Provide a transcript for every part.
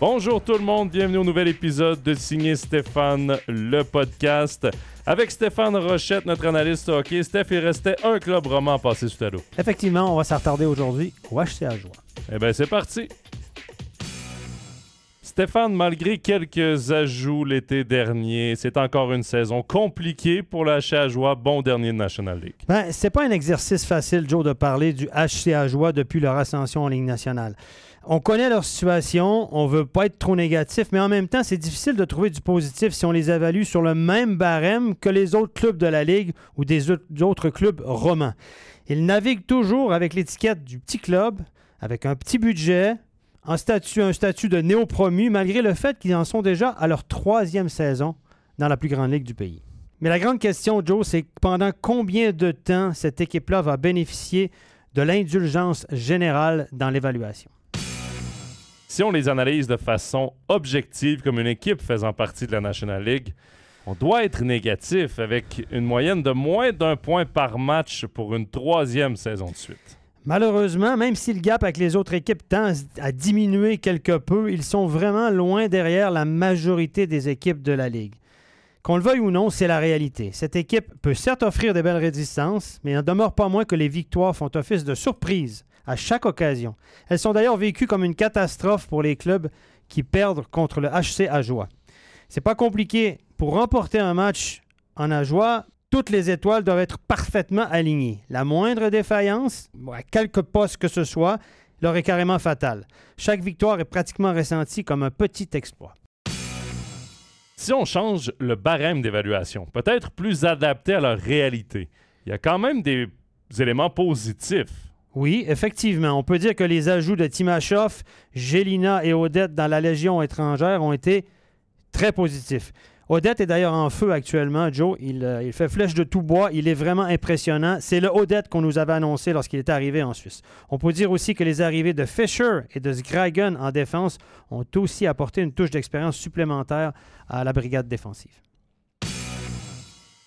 Bonjour tout le monde, bienvenue au nouvel épisode de Signer Stéphane, le podcast. Avec Stéphane Rochette, notre analyste hockey. Steph, il restait un club roman à passer sous à l'eau. Effectivement, on va s'attarder aujourd'hui au HCA Joie. Eh bien, c'est parti. Stéphane, malgré quelques ajouts l'été dernier, c'est encore une saison compliquée pour le HCA Joie, bon dernier de National League. Ben, c'est pas un exercice facile, Joe, de parler du HCA Joie depuis leur ascension en Ligue nationale. On connaît leur situation, on veut pas être trop négatif, mais en même temps, c'est difficile de trouver du positif si on les évalue sur le même barème que les autres clubs de la Ligue ou des autres clubs romans. Ils naviguent toujours avec l'étiquette du petit club, avec un petit budget, un statut de néo-promu, malgré le fait qu'ils en sont déjà à leur troisième saison dans la plus grande ligue du pays. Mais la grande question, Joe, c'est pendant combien de temps cette équipe-là va bénéficier de l'indulgence générale dans l'évaluation? Si on les analyse de façon objective comme une équipe faisant partie de la National League, on doit être négatif avec une moyenne de moins d'un point par match pour une troisième saison de suite. Malheureusement, même si le gap avec les autres équipes tend à diminuer quelque peu, ils sont vraiment loin derrière la majorité des équipes de la Ligue. Qu'on le veuille ou non, c'est la réalité. Cette équipe peut certes offrir de belles résistances, mais il n'en demeure pas moins que les victoires font office de surprise à chaque occasion. Elles sont d'ailleurs vécues comme une catastrophe pour les clubs qui perdent contre le HC Ajoie. C'est pas compliqué. Pour remporter un match en Ajoie, toutes les étoiles doivent être parfaitement alignées. La moindre défaillance, à quelque poste que ce soit, leur est carrément fatale. Chaque victoire est pratiquement ressentie comme un petit exploit. Si on change le barème d'évaluation, peut-être plus adapté à leur réalité, il y a quand même des éléments positifs oui, effectivement. On peut dire que les ajouts de Timashov, Gélina et Odette dans la Légion étrangère ont été très positifs. Odette est d'ailleurs en feu actuellement, Joe. Euh, il, fait flèche de tout bois. Il est vraiment impressionnant. C'est le Odette qu'on nous avait annoncé lorsqu'il est arrivé en Suisse. On peut dire aussi que les arrivées de Fischer et de Sgragen en défense ont aussi apporté une touche d'expérience supplémentaire à la brigade défensive.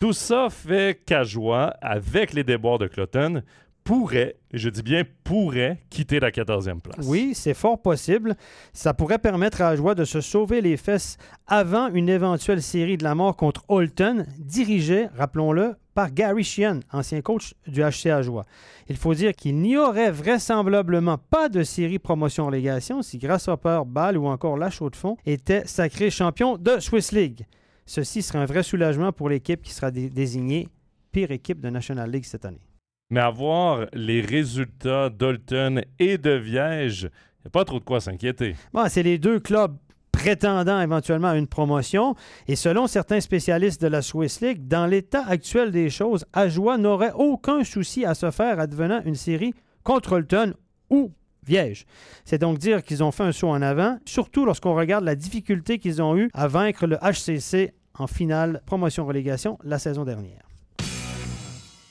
Tout ça fait qu'Ajoie, avec les déboires de Cloton, pourrait, je dis bien pourrait, quitter la 14e place. Oui, c'est fort possible. Ça pourrait permettre à Joie de se sauver les fesses avant une éventuelle série de la mort contre Holton, dirigée, rappelons-le, par Gary Sheehan, ancien coach du HC Joie. Il faut dire qu'il n'y aurait vraisemblablement pas de série promotion-légation si Grasshopper, Ball ou encore La de Fonds étaient sacrés champions de Swiss League. Ceci serait un vrai soulagement pour l'équipe qui sera désignée pire équipe de National League cette année. Mais avoir les résultats d'Olton et de Viège, il n'y a pas trop de quoi s'inquiéter. C'est les deux clubs prétendant éventuellement à une promotion. Et selon certains spécialistes de la Swiss League, dans l'état actuel des choses, Ajoie n'aurait aucun souci à se faire advenant une série contre Olton ou Viège. C'est donc dire qu'ils ont fait un saut en avant, surtout lorsqu'on regarde la difficulté qu'ils ont eue à vaincre le HCC en finale promotion-relégation la saison dernière.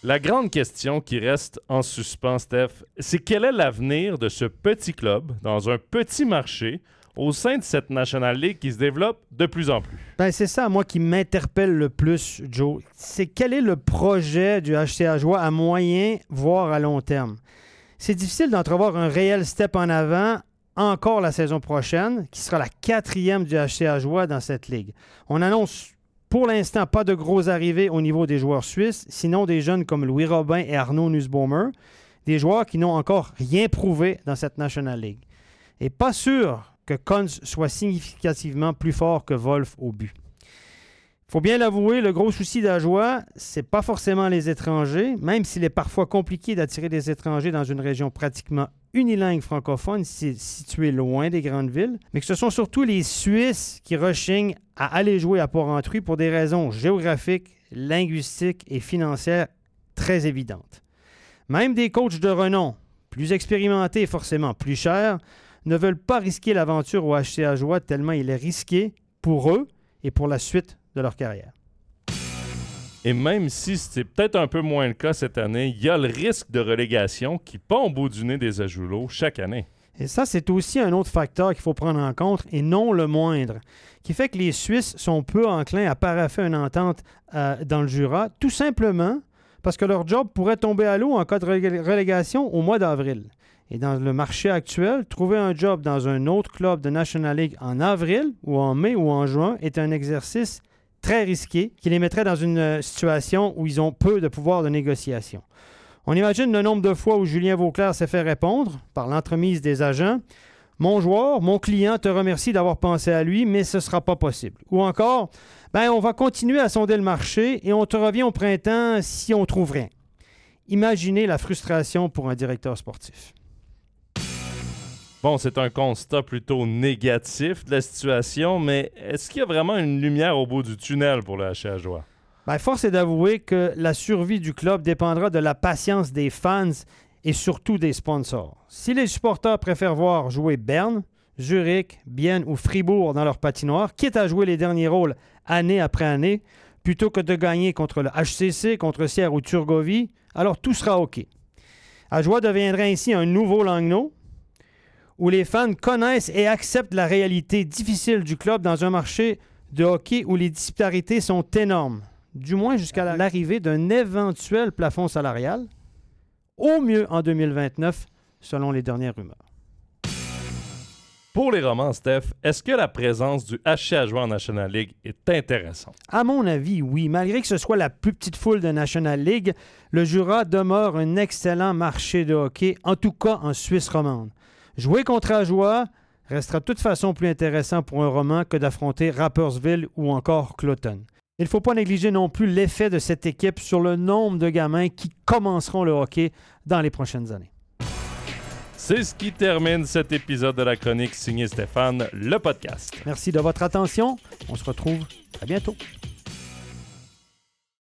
La grande question qui reste en suspens, Steph, c'est quel est l'avenir de ce petit club dans un petit marché au sein de cette National League qui se développe de plus en plus? Ben, c'est ça, moi, qui m'interpelle le plus, Joe. C'est quel est le projet du HCA Joie à moyen, voire à long terme? C'est difficile d'entrevoir un réel step en avant encore la saison prochaine, qui sera la quatrième du HCA Joie dans cette ligue. On annonce pour l'instant, pas de gros arrivées au niveau des joueurs suisses, sinon des jeunes comme Louis Robin et Arnaud Nussbaumer, des joueurs qui n'ont encore rien prouvé dans cette National League. Et pas sûr que Kunz soit significativement plus fort que Wolf au but. Faut bien l'avouer, le gros souci d'Ajoie, c'est pas forcément les étrangers, même s'il est parfois compliqué d'attirer des étrangers dans une région pratiquement unilingue francophone située loin des grandes villes, mais que ce sont surtout les Suisses qui rechignent à aller jouer à Port-Entruy pour des raisons géographiques, linguistiques et financières très évidentes. Même des coachs de renom, plus expérimentés et forcément plus chers, ne veulent pas risquer l'aventure au HCA Joie tellement il est risqué pour eux et pour la suite de leur carrière. Et même si c'est peut-être un peu moins le cas cette année, il y a le risque de relégation qui pend au bout du nez des Ajoulots chaque année. Et ça, c'est aussi un autre facteur qu'il faut prendre en compte, et non le moindre, qui fait que les Suisses sont peu enclins à paraffer une entente euh, dans le Jura, tout simplement parce que leur job pourrait tomber à l'eau en cas de relégation au mois d'avril. Et dans le marché actuel, trouver un job dans un autre club de National League en avril ou en mai ou en juin est un exercice très risqué qui les mettrait dans une euh, situation où ils ont peu de pouvoir de négociation. On imagine le nombre de fois où Julien Vauclair s'est fait répondre par l'entremise des agents Mon joueur, mon client te remercie d'avoir pensé à lui, mais ce ne sera pas possible. Ou encore ben, on va continuer à sonder le marché et on te revient au printemps si on trouve rien. Imaginez la frustration pour un directeur sportif. Bon, c'est un constat plutôt négatif de la situation, mais est-ce qu'il y a vraiment une lumière au bout du tunnel pour le Joie? Ben, force est d'avouer que la survie du club dépendra de la patience des fans et surtout des sponsors. Si les supporters préfèrent voir jouer Berne, Zurich, Bienne ou Fribourg dans leur patinoire, quitte à jouer les derniers rôles année après année, plutôt que de gagner contre le HCC, contre Sierre ou Turgovie, alors tout sera OK. Ajoie deviendra ainsi un nouveau Langnau, où les fans connaissent et acceptent la réalité difficile du club dans un marché de hockey où les disparités sont énormes, du moins jusqu'à l'arrivée d'un éventuel plafond salarial, au mieux en 2029, selon les dernières rumeurs. Pour les romans, Steph, est-ce que la présence du HC jouer en National League est intéressante? À mon avis, oui. Malgré que ce soit la plus petite foule de National League, le Jura demeure un excellent marché de hockey, en tout cas en Suisse romande. Jouer contre Ajoie restera de toute façon plus intéressant pour un roman que d'affronter Rappersville ou encore Cloton. Il ne faut pas négliger non plus l'effet de cette équipe sur le nombre de gamins qui commenceront le hockey dans les prochaines années. C'est ce qui termine cet épisode de la chronique signé Stéphane, le podcast. Merci de votre attention. On se retrouve à bientôt.